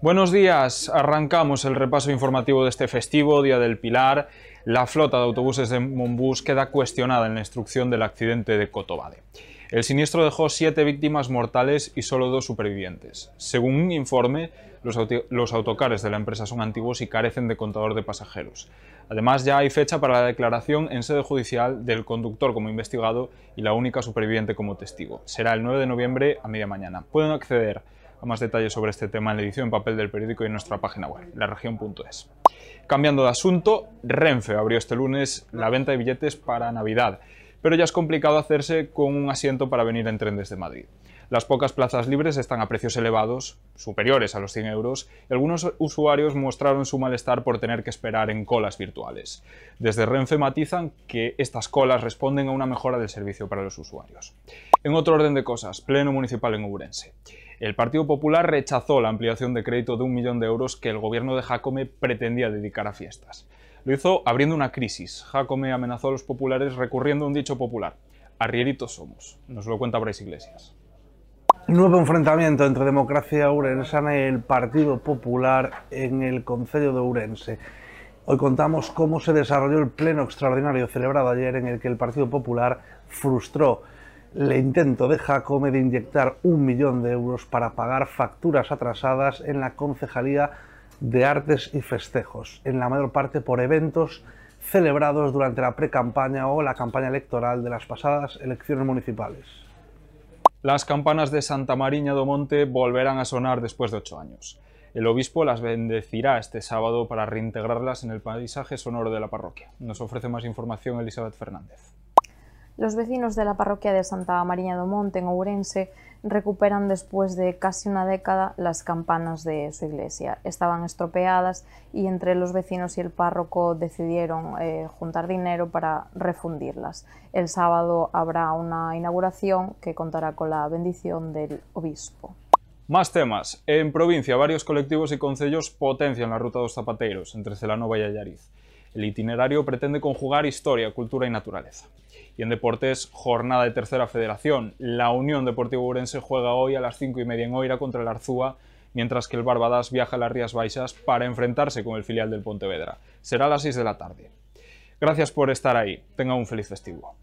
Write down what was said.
Buenos días, arrancamos el repaso informativo de este festivo, Día del Pilar. La flota de autobuses de Monbus queda cuestionada en la instrucción del accidente de Cotobade. El siniestro dejó siete víctimas mortales y solo dos supervivientes. Según un informe, los, autocares de la empresa son antiguos y carecen de contador de pasajeros. Además, ya hay fecha para la declaración en sede judicial del conductor como investigado y la única superviviente como testigo. Será el 9 de noviembre a media mañana. Pueden acceder a más detalles sobre este tema en la edición en papel del periódico y en nuestra página web, laregion.es. Cambiando de asunto, Renfe abrió este lunes la venta de billetes para Navidad, pero ya es complicado hacerse con un asiento para venir en tren desde Madrid. Las pocas plazas libres están a precios elevados, superiores a los 100 euros, y algunos usuarios mostraron su malestar por tener que esperar en colas virtuales. Desde Renfe matizan que estas colas responden a una mejora del servicio para los usuarios. En otro orden de cosas, Pleno Municipal en Ourense. El Partido Popular rechazó la ampliación de crédito de un millón de euros que el gobierno de Jacome pretendía dedicar a fiestas. Lo hizo abriendo una crisis. Jacome amenazó a los populares recurriendo a un dicho popular. Arrieritos somos. Nos lo cuenta Bryce Iglesias. Nuevo enfrentamiento entre Democracia Urensana y el Partido Popular en el Concello de Urense. Hoy contamos cómo se desarrolló el pleno extraordinario celebrado ayer en el que el Partido Popular frustró el intento de Jacome de inyectar un millón de euros para pagar facturas atrasadas en la Concejalía de Artes y Festejos, en la mayor parte por eventos celebrados durante la pre-campaña o la campaña electoral de las pasadas elecciones municipales. Las campanas de Santa Mariña do Monte volverán a sonar después de ocho años. El obispo las bendecirá este sábado para reintegrarlas en el paisaje sonoro de la parroquia. Nos ofrece más información Elizabeth Fernández. Los vecinos de la parroquia de Santa Mariña do Monte, en Ourense, recuperan después de casi una década las campanas de su iglesia. Estaban estropeadas y entre los vecinos y el párroco decidieron eh, juntar dinero para refundirlas. El sábado habrá una inauguración que contará con la bendición del obispo. Más temas. En provincia, varios colectivos y concellos potencian la ruta dos zapateiros entre Celanova y Allariz. El itinerario pretende conjugar historia, cultura y naturaleza. Y en deportes, jornada de tercera federación. La Unión Deportiva Urense juega hoy a las 5 y media en Oira contra el Arzúa, mientras que el Barbadas viaja a las Rías Baixas para enfrentarse con el filial del Pontevedra. Será a las 6 de la tarde. Gracias por estar ahí. Tenga un feliz festivo.